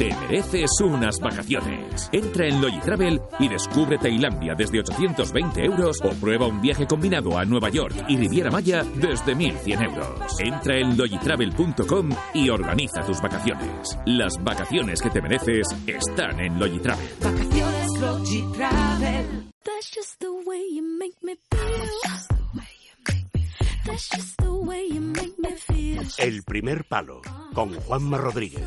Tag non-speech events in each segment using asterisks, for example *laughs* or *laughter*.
te mereces unas vacaciones. Entra en Logitravel y descubre Tailandia desde 820 euros o prueba un viaje combinado a Nueva York y Riviera Maya desde 1100 euros. Entra en logitravel.com y organiza tus vacaciones. Las vacaciones que te mereces están en Logitravel. Vacaciones Logitravel. That's just the way you make me feel. El primer palo con Juanma Rodríguez.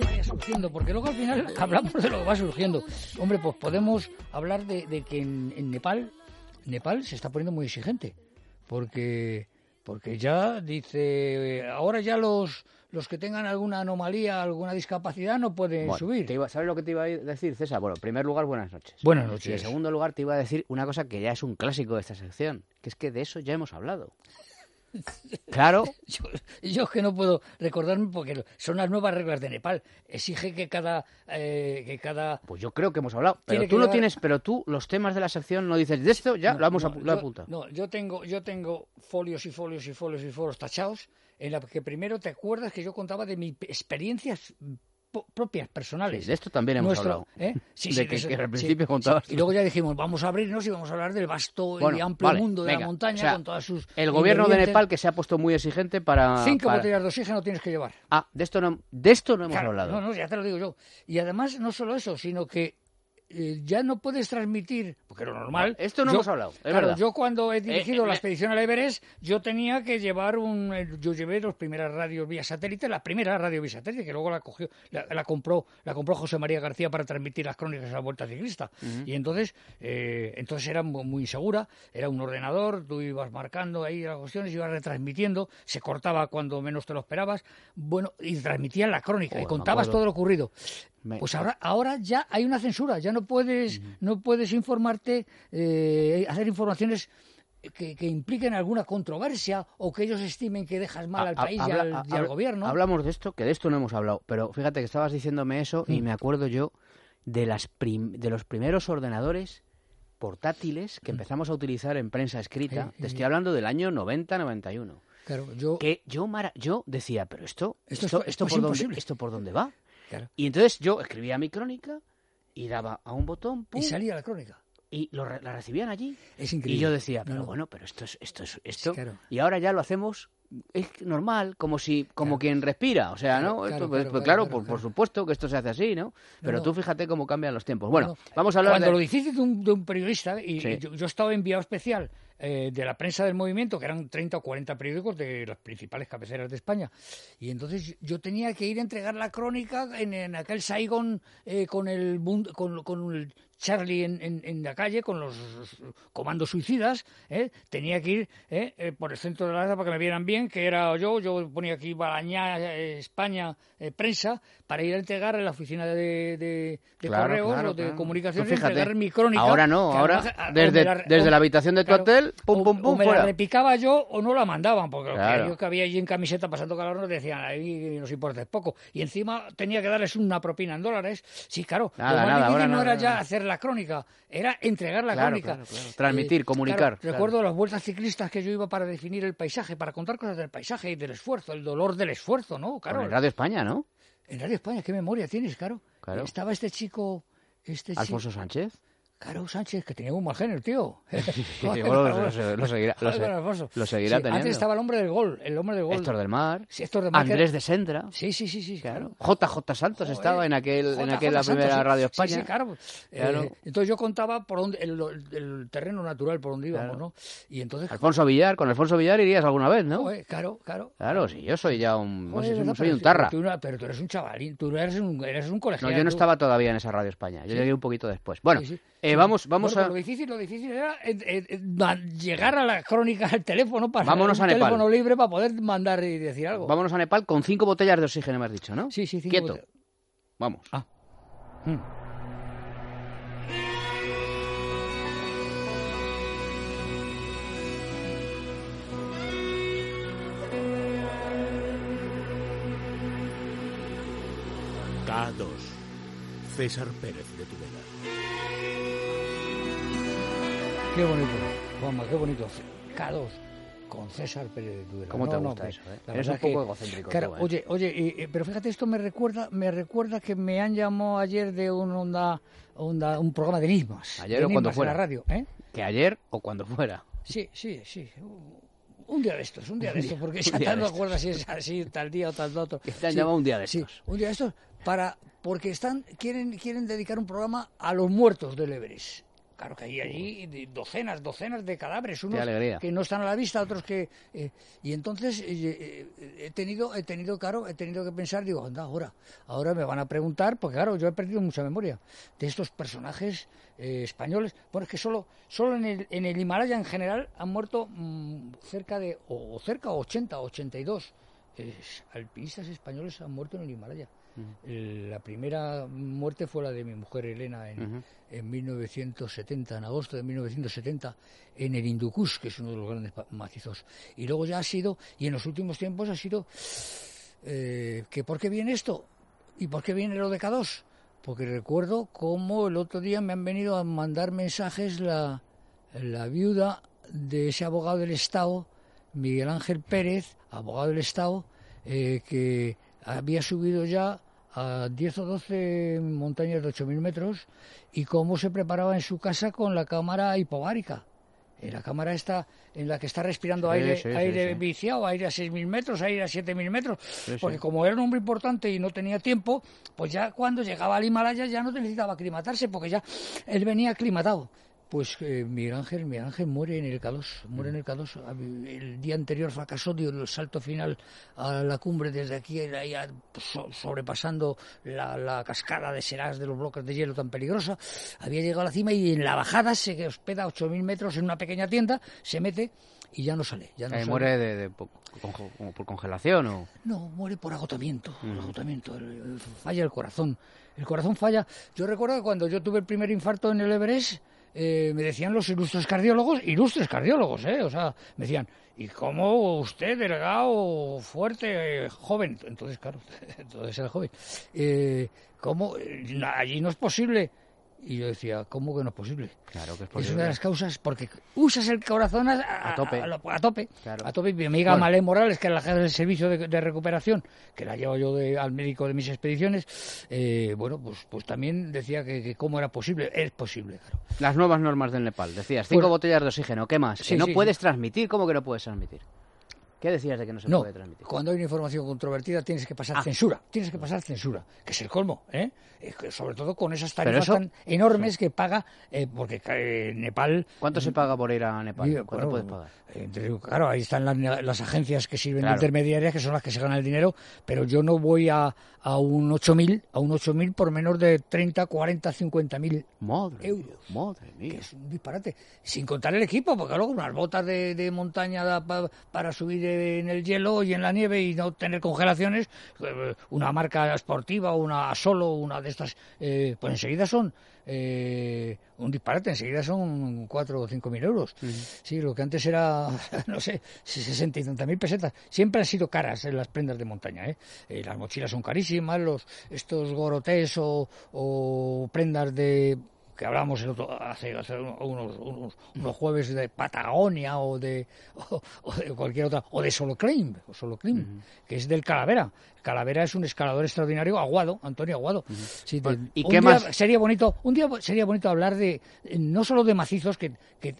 Vaya surgiendo, porque luego al final *laughs* hablamos de lo que va surgiendo. Hombre, pues podemos hablar de, que en Nepal, Nepal se está poniendo muy exigente porque porque ya dice ahora ya los los que tengan alguna anomalía, alguna discapacidad no pueden subir. ¿Sabes lo que te iba a decir, César? Bueno, en primer lugar, buenas noches. Buenas noches. Y en segundo lugar, te iba a decir una cosa que ya es un clásico de esta sección, que es que de eso ya hemos hablado. Claro. *laughs* Yo, que no puedo recordarme porque son las nuevas reglas de Nepal. Exige que cada, eh, que cada. Pues yo creo que hemos hablado. Pero tú lo tienes, pero tú los temas de la sección no dices de esto, ya lo hemos apuntado. No, yo tengo, yo tengo folios y folios y folios y folios tachados en la que primero te acuerdas que yo contaba de mis experiencias propias, personales. de esto también hemos hablado. ¿eh? de que, al principio contabas. Y luego ya dijimos, vamos a abrirnos y vamos a hablar del vasto y amplio mundo de la montaña con todas sus. El gobierno de Nepal que se ha puesto muy exigente para. Cinco botellas de oxígeno tienes que llevar. Ah, de esto no, de esto no hemos hablado. No, no, ya te lo digo yo. Y además, no solo eso, sino que eh, ya no puedes transmitir, porque lo normal... esto no hemos hablado, es claro, Yo cuando he dirigido eh, la eh, expedición al Everest, yo tenía que llevar un... Yo llevé las primeras radios vía satélite, la primera radio vía satélite, que luego la cogió, la, compró la compró José María García para transmitir las crónicas de la Vuelta Ciclista. Y entonces, entonces era muy insegura, era un ordenador, tú ibas marcando ahí las cuestiones, ibas retransmitiendo, se cortaba cuando menos te lo esperabas, bueno, y transmitían la crónica, y contabas todo lo ocurrido. Pues ahora, ahora ya hay una censura, ya no puedes, no puedes informarte, eh, hacer informaciones que, impliquen alguna controversia o que ellos estimen que dejas mal al país y, al, gobierno. Hablamos de esto, que de esto no hemos hablado, pero fíjate que estabas diciéndome eso y mm. me acuerdo yo de, las de los primeros ordenadores portátiles que mm. empezamos a utilizar en prensa escrita. Te estoy hablando del año 90-91. Claro, yo... Que yo, yo decía, pero esto, esto, esto, por dónde, ¿esto por dónde va? Y entonces yo escribía mi crónica y daba a un botón. y salía la crónica. Y lo, la recibían allí. Es increíble. Y yo decía, pero bueno, pero esto es esto. Es, esto. Y ahora ya lo hacemos es normal, como si como quien respira, o sea, ¿no? Claro, pues, pues, claro, por, supuesto que esto se hace así, ¿no? Pero tú fíjate cómo cambian los tiempos. Bueno, vamos a hablar Cuando lo difícil de un, de un periodista, y yo, yo, estaba enviado especial eh, de la prensa del movimiento, que eran 30 o 40 periódicos de las principales cabeceras de España. Y entonces yo tenía que ir a entregar la crónica en, aquel Saigon eh, con el con, con el Charlie en, en, la calle con los comandos suicidas, ¿eh? tenía que ir ¿eh? Eh, por el centro de la plaza para que me vieran bien, que era yo, yo ponía aquí Balañá, España, prensa, para ir a entregar en la oficina de, de, correos o de comunicaciones, entregar mi crónica. Ahora no, ahora desde, la, desde la habitación de tu hotel, pum, pum, pum, o me la repicaba yo o no la mandaban, porque yo que había allí en camiseta pasando calor nos decían, ahí nos importa poco. Y encima tenía que darles una propina en dólares. Sí, claro, nada, nada, ahora no era ya hacer la crónica, era entregar la crónica. Transmitir, eh, comunicar. recuerdo las vueltas ciclistas que yo iba para definir el paisaje, para contar cosas del paisaje y del esfuerzo, el dolor del esfuerzo, ¿no? Claro. en Radio España, ¿no? En Radio España, qué memoria tienes, claro. Estaba este chico... Este Alfonso Sánchez. Claro, Sánchez, que tenía un mal genio, tío. *laughs* *laughs* Lo, seguirá, lo, teniendo. Antes estaba el hombre del gol, el hombre del gol. Héctor del Mar, Sí, Héctor del Mar, que Andrés de Sendra, Sí, sí, sí, sí, claro. JJ Santos estaba en aquel en aquella primera. Radio España. Sí, claro. Claro. Eh, entonces yo contaba por dónde, el, el terreno natural por donde íbamos. ¿no? Y entonces... Alfonso Villar, con Alfonso Villar irías alguna vez, ¿no? Claro, claro. Claro, sí, yo soy ya un, no soy un tarra. No- pero tú eres un chavalín, tú eres un, eres un No, colegial. yo no estaba todavía en esa Radio España. Yo llegué un poquito después. Bueno. Eh, vamos, vamos Bueno, a. pues Lo difícil, lo difícil era eh, eh, llegar a la crónica al teléfono para Vámonos un a Nepal. teléfono libre para poder mandar y decir algo. Vámonos a Nepal con cinco botellas de oxígeno, me has dicho, ¿no? Sí, sí, cinco Quieto. botellas. Vamos. Ah. Mm. K2. César Pérez de Tudela. Qué bonito, Juanma, qué bonito. K2 con César Pérez de Tudela. ¿Cómo te No, gusta eso, eh? la Eres un poco que- egocéntrico tú, ¿eh? Oye, oye, eh, pero fíjate, esto me recuerda, me recuerda que me han llamado ayer de un onda, onda- un programa de enigmas. Ayer de o cuando en fuera. la radio, ¿eh? Que ayer o cuando fuera. Sí, sí, sí. Un día de estos, un día de estos, porque ya no acuerdas si es así, tal día o tal otro. Que te han Sí, llamado un día de sí, estos. un día de estos, para, porque están, quieren, quieren dedicar un programa a los muertos del Everest. Claro que hay allí docenas, docenas de cadáveres, unos que no están a la vista, otros que... eh, y entonces eh, eh, he tenido, he tenido, claro, he tenido que pensar, digo, anda, ahora, ahora me van a preguntar, porque claro, yo he perdido mucha memoria de estos personajes españoles. Bueno, es que solo, solo en el, en el Himalaya en general han muerto mm, cerca de, o, cerca, 80, 82 eh, alpinistas españoles han muerto en el Himalaya. El- La primera muerte fue la de mi mujer Elena en, en 1970, en agosto de 1970, en el Hindu Kush, que es uno de los grandes macizos. Y luego ya ha sido, y en los últimos tiempos ha sido, eh, que ¿por qué viene esto? ¿Y por qué viene lo de K2? Porque recuerdo cómo el otro día me han venido a mandar mensajes la, la viuda de ese abogado del Estado, Miguel Ángel Pérez, abogado del Estado, eh, que había subido ya a 10 o 12 montañas de 8.000 metros y cómo se preparaba en su casa con la cámara hipovárica. Eh, La cámara está en la que está respirando Sí, aire, sí, aire sí. viciado, aire a 6.000 metros, aire a 7.000 metros, porque como era un hombre importante y no tenía tiempo, pues ya cuando llegaba al Himalaya ya no necesitaba aclimatarse, porque ya él venía aclimatado. Pues eh, Miguel Ángel, Miguel Ángel muere en el K2, muere en el K2. El día anterior fracasó, dio el salto final a la cumbre desde aquí, era ya, pues, so- sobrepasando la, la cascada de Serás de los bloques de hielo tan peligrosa. Había llegado a la cima y en la bajada se hospeda a 8.000 metros en una pequeña tienda, se mete y ya no sale. Ya no Eh, sale. muere de, por congelación o. No, muere por agotamiento, por agotamiento. falla el corazón. El corazón falla. Yo recuerdo que cuando yo tuve el primer infarto en el Everest, eh, me decían los ilustres cardiólogos, ilustres cardiólogos, ¿eh? O sea, me decían, ¿y cómo usted, delgado, fuerte, joven? Entonces, claro, *laughs* entonces era joven. Eh, ¿Cómo? Eh, Allí no es posible. Y yo decía, ¿cómo que no es posible? Claro que es Es una de posible. las causas porque usas el corazón a, a- A tope. A, tope. Claro. A tope. Mi amiga Bueno. Malé Morales, que es la jefa del servicio de, de recuperación, que la llevo yo de- al médico de mis expediciones, eh, bueno, pues, pues también decía que, que cómo era posible. Es posible, claro. Las nuevas normas del Nepal. Decías, cinco botellas de oxígeno. ¿Qué más? Sí, que no sí, puedes sí. transmitir. ¿Cómo que no puedes transmitir? ¿Qué decías de que no se No, puede transmitir? cuando hay una información controvertida tienes que pasar Ah. censura, tienes que pasar censura, que es el colmo, ¿eh? Sobre todo con esas tarifas tan enormes que paga, eh, porque eh, Nepal ¿Cuánto se paga por ir a Nepal? Digo, ¿Cuánto puedes pagar? eh, claro, ahí están las, las agencias que sirven Claro. de intermediarias, que son las que se ganan el dinero, pero yo no voy a, a un 8.000, a un 8.000 por menos de 30, 40, 50.000 Madre euros. mía, madre que mía. es un disparate. Sin contar el equipo, porque luego unas botas de, de montaña da pa- para subir en el hielo y en la nieve y no tener congelaciones, eh, una marca esportiva, una solo, una de estas, eh, pues enseguida son eh, un disparate, enseguida son cuatro o cinco mil euros. Sí, lo que antes era, *laughs* no sé, sesenta y tantas mil pesetas. Siempre han sido caras eh, las prendas de montaña. ¿eh? Eh, las mochilas son carísimas, los estos gorotés o, o prendas de que hablamos el otro, hace, hace unos, unos, unos, jueves de Patagonia o de, *laughs* o, de cualquier otra, o de Solo Claim, o Solo Claim que es del Calavera. Calavera es un escalador extraordinario, Aguado, Antonio Aguado. ¿Y qué más? Sería bonito, un día sería bonito hablar de, no solo de macizos, que, que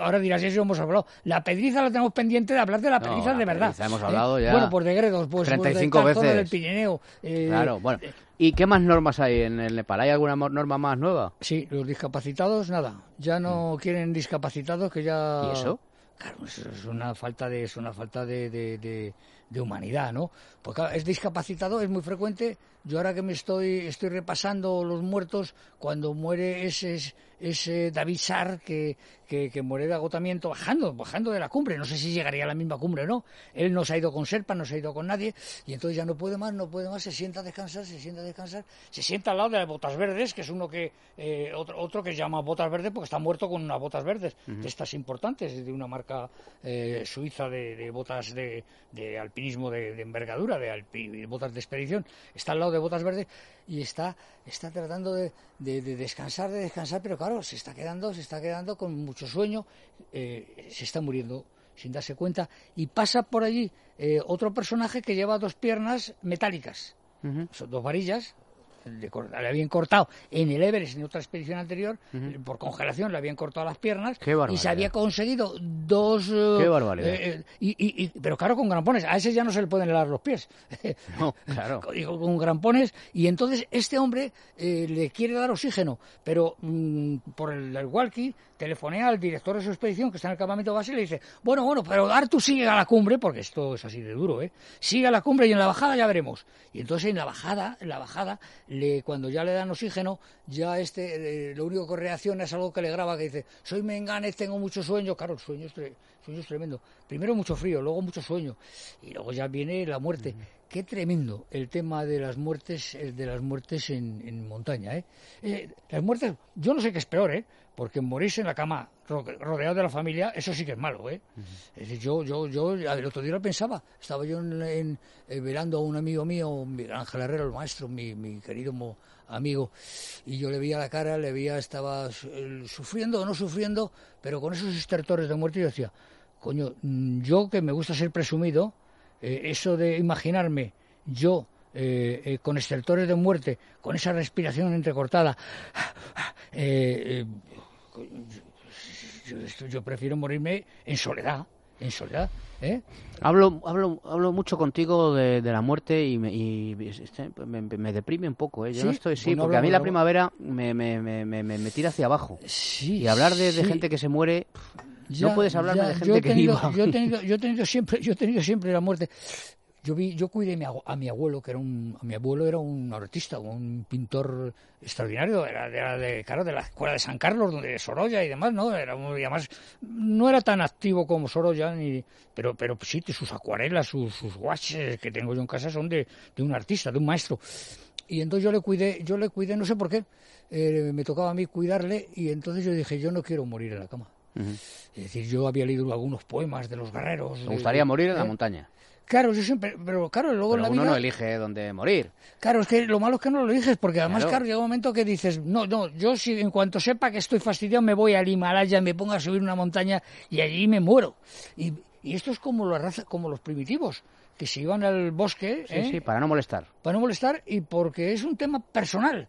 ahora dirás, eso hemos hablado, la pedriza la tenemos pendiente de hablar de la pedriza de verdad. Hemos hablado ya. Bueno, pues de Gredos, pues, 35 pues veces. del Pirineo. Eh, claro, bueno. ¿Y qué más normas hay en el Nepal? ¿Hay alguna norma más nueva? Sí, los discapacitados, nada. Ya no mm. quieren discapacitados, que ya... ¿Y eso? Claro, es una falta de, es una falta de, de, de, humanidad, ¿no? Porque es discapacitado, es muy frecuente. Yo ahora que me estoy, estoy repasando los muertos, cuando muere ese, ese David Sar, que, que, muere de agotamiento bajando, bajando de la cumbre. No sé si llegaría a la misma cumbre o no. Él no se ha ido con Serpa, no se ha ido con nadie, y entonces ya no puede más, no puede más, se sienta a descansar, se sienta a descansar, se sienta al lado de las botas verdes, que es uno que, eh, otro, otro que llama botas verdes porque está muerto con unas botas verdes, de estas importantes, de una marca eh, suiza de, botas de, alpinismo de, envergadura, de, botas de expedición. Está al lado de botas verdes y está, está tratando de, descansar, de descansar, pero claro, se está quedando, se está quedando con mucho sueño, eh, se está muriendo sin darse cuenta, y pasa por allí eh, otro personaje que lleva dos piernas metálicas, son dos varillas, le, habían cortado en el Everest, en otra expedición anterior, por congelación, le habían cortado las piernas y se había conseguido dos... Qué eh. Eh, y, pero claro, con grampones. A ese ya no se le pueden helar los pies. *laughs* No, claro. *laughs* con, con, grampones. Y entonces este hombre eh, le quiere dar oxígeno, pero mm, por el, el, walkie telefonea al director de su expedición que está en el campamento base y le dice, bueno, bueno, pero Artu sigue a la cumbre, porque esto es así de duro, ¿eh? Sigue a la cumbre y en la bajada ya veremos. Y entonces en la bajada, en la bajada, cuando ya le dan oxígeno, ya este, eh, lo único que reacciona es algo que le graba, que dice, soy menganes, tengo mucho sueño. Claro, el sueño es, tremendo. Primero mucho frío, luego mucho sueño. Y luego ya viene la muerte. Qué tremendo el tema de las muertes, de las muertes en, montaña, ¿eh? ¿eh? Las muertes, yo no sé qué es peor, ¿eh? Porque morirse en la cama rodeado de la familia, eso sí que es malo, ¿eh? Es decir, yo, yo, yo, el otro día lo pensaba, estaba yo en, eh, velando a un amigo mío, Ángel Herrero, el maestro, mi, mi querido amigo, y yo le veía la cara, le veía, estaba sufriendo o no sufriendo, pero con esos estertores de muerte, yo decía, coño, mm, yo que me gusta ser presumido, eh, eso de imaginarme yo eh, con estertores de muerte, con esa respiración entrecortada, eh, yo, prefiero morirme en soledad, en soledad. ¿eh? Hablo, hablo, hablo mucho contigo de, la muerte y, me, y este, me, deprime un poco. ¿eh? Yo no estoy, sí, porque a mí la primavera me, me, me, tira hacia abajo. Sí, y hablar de, gente que se muere, no puedes hablarme de gente que viva. Yo he, tenido, yo he tenido siempre, yo he tenido siempre la muerte. Yo vi, yo cuidé a mi, abuelo, que era un, mi abuelo era un artista, un pintor extraordinario, era, de, claro, de la escuela de San Carlos, donde Sorolla y demás, ¿no? Era muy, además, no era tan activo como Sorolla, ni, pero, pero sí, sus acuarelas, sus, sus que tengo yo en casa son de, de un artista, de un maestro. Y entonces yo le cuidé, yo le cuidé, no sé por qué, eh, me tocaba a mí cuidarle y entonces yo dije, yo no quiero morir en la cama. Es decir, yo había leído algunos poemas de los guerreros. ¿Me gustaría morir en la ¿eh? montaña? Claro, yo siempre, pero claro, luego en la uno no elige dónde morir. Claro, es que lo malo es que no lo eliges, porque además, claro, llega un momento que dices, no, no, yo si en cuanto sepa que estoy fastidiado me voy al Himalaya, me pongo a subir una montaña y allí me muero. Y, y esto es como la raza, como los primitivos, que se iban al bosque. Sí, ¿eh? sí, para no molestar. Para no molestar y porque es un tema personal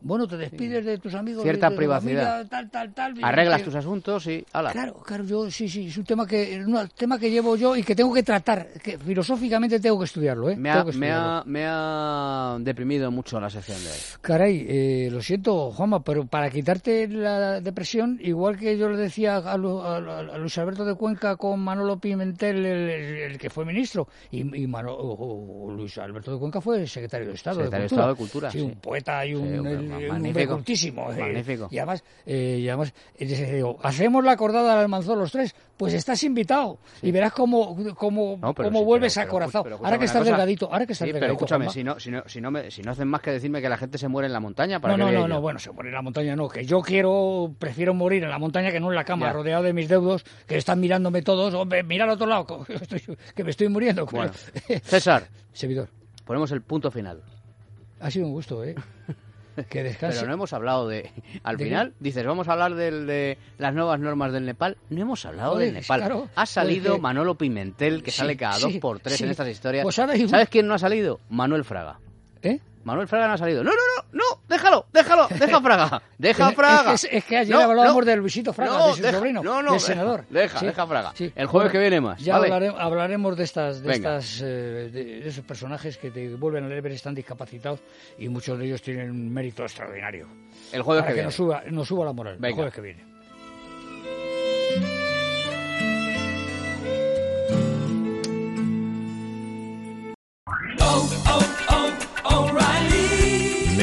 bueno, te despides de tus amigos. Cierta de, privacidad. tal, tal, tal, Arreglas tus asuntos y ala. Claro, claro, yo sí, sí, es un tema que un tema que llevo yo y que tengo que tratar, que filosóficamente tengo que estudiarlo, ¿eh? Me ha, me ha, me ha deprimido mucho la sección de hoy. Caray, eh, lo siento, Juanma, pero para quitarte la depresión, igual que yo le decía a, Luis Alberto de Cuenca con Manolo Pimentel, el, que fue ministro, y, Luis Alberto de Cuenca fue secretario de Estado. Secretario de, Estado de Cultura. Sí, un poeta y un magnífico. Eh, y además, eh, y además hacemos la acordada del Almanzor los tres, pues estás invitado y verás cómo, cómo, cómo vuelves a acorazado. ahora que estás delgadito, ahora que estás delgadito. Pero escúchame, si no, si, no, si, no me, si no hacen más que decirme que la gente se muere en la montaña, ¿para No, no, no, no, bueno, se muere en la montaña no, que yo quiero, prefiero morir en la montaña que no en la cama, rodeado de mis deudos, que están mirándome todos, hombre, mira al otro lado, *laughs* que me estoy muriendo. *laughs* César, servidor. Ponemos el punto final. Ha sido un gusto, ¿eh? *laughs* Que descanse. Pero no hemos hablado de... *laughs* Al final, dices, vamos a hablar del- de las nuevas normas del Nepal. No hemos hablado Joder, del Nepal. claro, ha salido porque- Manolo Pimentel, que Sí, sale cada dos sí, por tres en estas historias. Pues ahora hay un- ¿Sabes quién no ha salido? Manuel Fraga. ¿Eh? Manuel Fraga no ha salido. No, no, no, no, déjalo, déjalo, deja Fraga, *laughs* deja Fraga. Es, que, es que ayer No, hablábamos no. de Luisito Fraga, No, de su deja- sobrino, no, no, del senador. deja, deja Fraga. El jueves que viene más, Ya ¿vale? hablare- hablaremos de estas, de, Venga. estas, eh, de, de esos personajes que te vuelven al Everest están discapacitados y muchos de ellos tienen un mérito extraordinario. El jueves para que que viene. nos suba, nos suba la moral. El jueves que viene.